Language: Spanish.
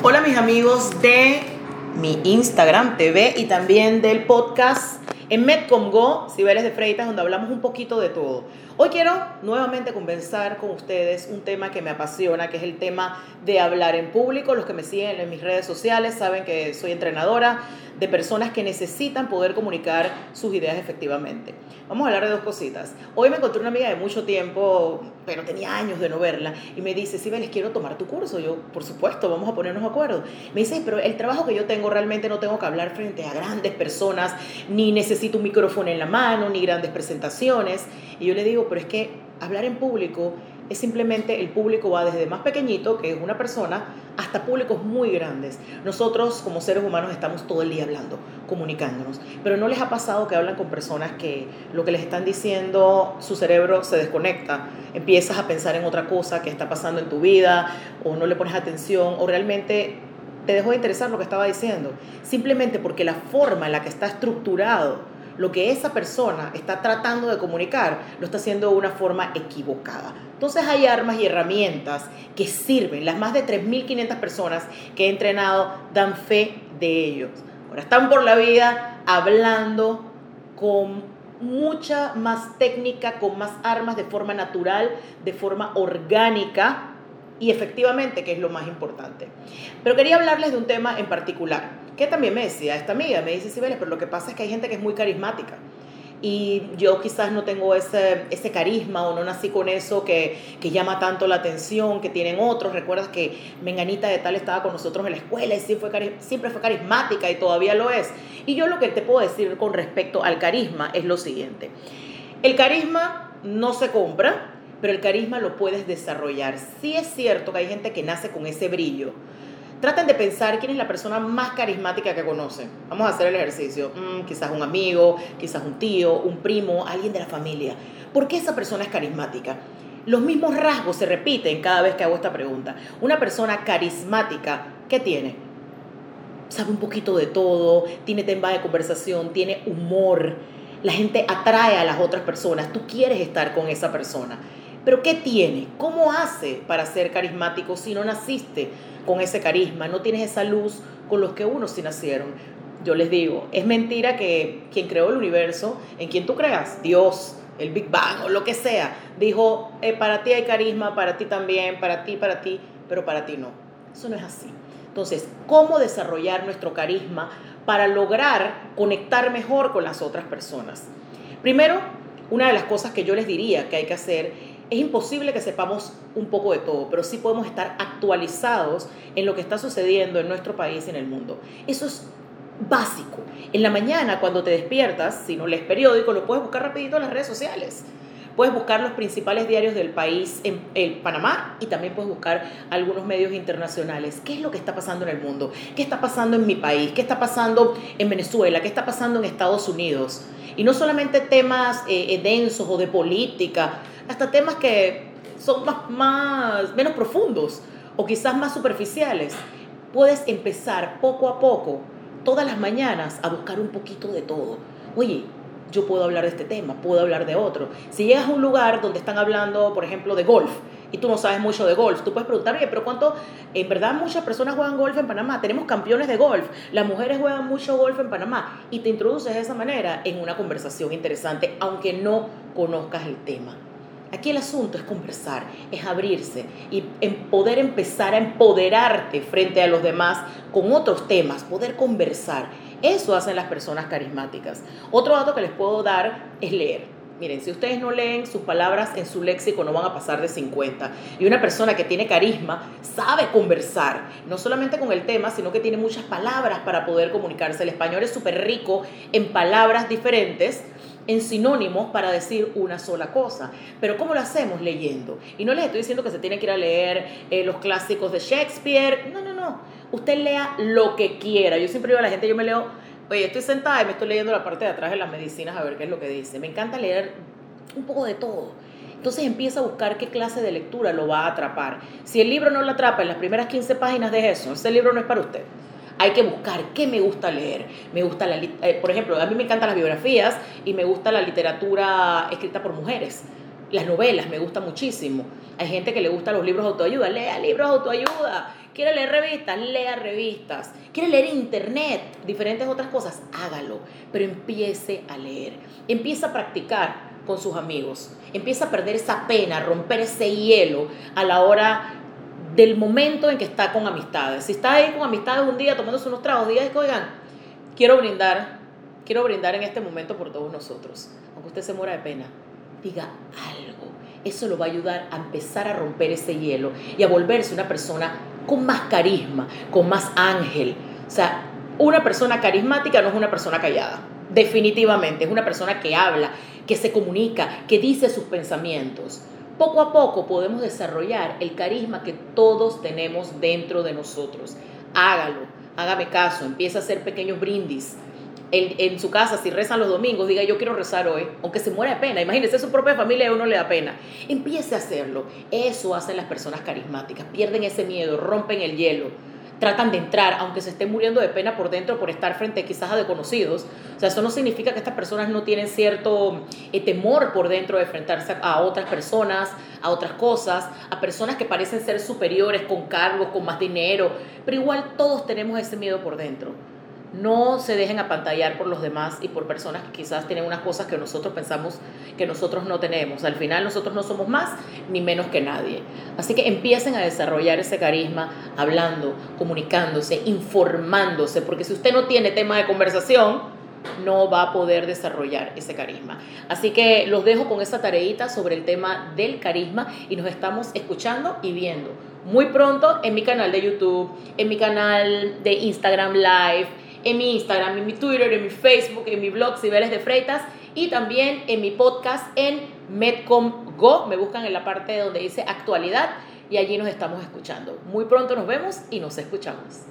Hola mis amigos de mi Instagram TV y también del podcast en Medcom Go, Cibeles de Freitas, donde hablamos un poquito de todo. Hoy quiero nuevamente conversar con ustedes un tema que me apasiona, que es el tema de hablar en público. Los que me siguen en mis redes sociales saben que soy entrenadora de personas que necesitan poder comunicar sus ideas efectivamente. Vamos a hablar de dos cositas. Hoy me encontré una amiga de mucho tiempo, pero tenía años de no verla, y me dice, sí, les quiero tomar tu curso. Yo, por supuesto, vamos a ponernos de acuerdo. Me dice, pero el trabajo que yo tengo realmente no tengo que hablar frente a grandes personas, ni necesito un micrófono en la mano, ni grandes presentaciones. Y yo le digo, pero es que hablar en público es simplemente el público va desde más pequeñito, que es una persona, hasta públicos muy grandes. Nosotros como seres humanos estamos todo el día hablando, comunicándonos, pero no les ha pasado que hablan con personas que lo que les están diciendo, su cerebro se desconecta, empiezas a pensar en otra cosa que está pasando en tu vida, o no le pones atención, o realmente te dejó de interesar lo que estaba diciendo, simplemente porque la forma en la que está estructurado lo que esa persona está tratando de comunicar, lo está haciendo de una forma equivocada. Entonces hay armas y herramientas que sirven. Las más de 3.500 personas que he entrenado dan fe de ellos. Ahora están por la vida hablando con mucha más técnica, con más armas de forma natural, de forma orgánica y efectivamente, que es lo más importante. Pero quería hablarles de un tema en particular, que también me decía esta amiga, me dice Sibeles, pero lo que pasa es que hay gente que es muy carismática. Y yo quizás no tengo ese, ese carisma o no nací con eso que, que llama tanto la atención, que tienen otros. Recuerdas que Menganita de tal estaba con nosotros en la escuela y siempre fue, siempre fue carismática y todavía lo es. Y yo lo que te puedo decir con respecto al carisma es lo siguiente. El carisma no se compra, pero el carisma lo puedes desarrollar. Sí es cierto que hay gente que nace con ese brillo. Traten de pensar quién es la persona más carismática que conocen. Vamos a hacer el ejercicio. Mm, quizás un amigo, quizás un tío, un primo, alguien de la familia. ¿Por qué esa persona es carismática? Los mismos rasgos se repiten cada vez que hago esta pregunta. Una persona carismática, ¿qué tiene? Sabe un poquito de todo, tiene tema de conversación, tiene humor. La gente atrae a las otras personas. Tú quieres estar con esa persona. Pero ¿qué tiene? ¿Cómo hace para ser carismático si no naciste con ese carisma? No tienes esa luz con los que unos sí nacieron. Yo les digo, es mentira que quien creó el universo, en quien tú creas, Dios, el Big Bang o lo que sea, dijo, eh, para ti hay carisma, para ti también, para ti, para ti, pero para ti no. Eso no es así. Entonces, ¿cómo desarrollar nuestro carisma para lograr conectar mejor con las otras personas? Primero, una de las cosas que yo les diría que hay que hacer es imposible que sepamos un poco de todo, pero sí podemos estar actualizados en lo que está sucediendo en nuestro país y en el mundo. Eso es básico. En la mañana, cuando te despiertas, si no lees periódico, lo puedes buscar rapidito en las redes sociales. Puedes buscar los principales diarios del país en, en, Panamá y también puedes buscar algunos medios internacionales. ¿Qué es lo que está pasando en el mundo? ¿Qué está pasando en mi país? ¿Qué está pasando en Venezuela? ¿Qué está pasando en Estados Unidos? Y no solamente temas eh, densos o de política, hasta temas que son más, menos profundos o quizás más superficiales. Puedes empezar poco a poco, todas las mañanas, a buscar un poquito de todo. Oye, yo puedo hablar de este tema, puedo hablar de otro. Si llegas a un lugar donde están hablando, por ejemplo, de golf, y tú no sabes mucho de golf, tú puedes preguntar, oye, pero ¿cuánto? En verdad muchas personas juegan golf en Panamá, tenemos campeones de golf, las mujeres juegan mucho golf en Panamá, y te introduces de esa manera en una conversación interesante, aunque no conozcas el tema. Aquí el asunto es conversar, es abrirse y poder empezar a empoderarte frente a los demás con otros temas, poder conversar. Eso hacen las personas carismáticas. Otro dato que les puedo dar es leer. Miren, si ustedes no leen sus palabras en su léxico no van a pasar de 50. Y una persona que tiene carisma sabe conversar, no solamente con el tema, sino que tiene muchas palabras para poder comunicarse. El español es súper rico en palabras diferentes en sinónimos para decir una sola cosa. Pero ¿cómo lo hacemos? Leyendo. Y no les estoy diciendo que se tiene que ir a leer eh, los clásicos de Shakespeare. No, no, no. Usted lea lo que quiera. Yo siempre digo a la gente, yo me leo, oye, estoy sentada y me estoy leyendo la parte de atrás de las medicinas a ver qué es lo que dice. Me encanta leer un poco de todo. Entonces empieza a buscar qué clase de lectura lo va a atrapar. Si el libro no lo atrapa en las primeras 15 páginas de eso, ese libro no es para usted hay que buscar qué me gusta leer. Me gusta la, eh, por ejemplo, a mí me encantan las biografías y me gusta la literatura escrita por mujeres. Las novelas me gustan muchísimo. Hay gente que le gusta los libros de autoayuda, lea libros de autoayuda. Quiere leer revistas, lea revistas. Quiere leer internet, diferentes otras cosas, hágalo. Pero empiece a leer. Empieza a practicar con sus amigos. Empieza a perder esa pena, romper ese hielo a la hora del momento en que está con amistades. Si está ahí con amistades un día tomándose unos tragos, días oigan, quiero brindar, quiero brindar en este momento por todos nosotros. Aunque usted se muera de pena, diga algo. Eso lo va a ayudar a empezar a romper ese hielo y a volverse una persona con más carisma, con más ángel. O sea, una persona carismática no es una persona callada. Definitivamente, es una persona que habla, que se comunica, que dice sus pensamientos. Poco a poco podemos desarrollar el carisma que todos tenemos dentro de nosotros. Hágalo, hágame caso, empieza a hacer pequeños brindis. En, su casa, si rezan los domingos, diga yo quiero rezar hoy, aunque se muera de pena. Imagínese, su propia familia a uno le da pena. Empiece a hacerlo. Eso hacen las personas carismáticas. Pierden ese miedo, rompen el hielo tratan de entrar, aunque se estén muriendo de pena por dentro por estar frente quizás a desconocidos. O sea, eso no significa que estas personas no tienen cierto eh, temor por dentro de enfrentarse a otras personas, a otras cosas, a personas que parecen ser superiores, con cargos, con más dinero, pero igual todos tenemos ese miedo por dentro no se dejen apantallar por los demás y por personas que quizás tienen unas cosas que nosotros pensamos que nosotros no tenemos. Al final nosotros no somos más ni menos que nadie. Así que empiecen a desarrollar ese carisma hablando, comunicándose, informándose, porque si usted no tiene tema de conversación, no va a poder desarrollar ese carisma. Así que los dejo con esa tareita sobre el tema del carisma y nos estamos escuchando y viendo muy pronto en mi canal de YouTube, en mi canal de Instagram Live en mi Instagram, en mi Twitter, en mi Facebook, en mi blog Cibeles de Freitas y también en mi podcast en Medcom Go. Me buscan en la parte donde dice actualidad y allí nos estamos escuchando. Muy pronto nos vemos y nos escuchamos.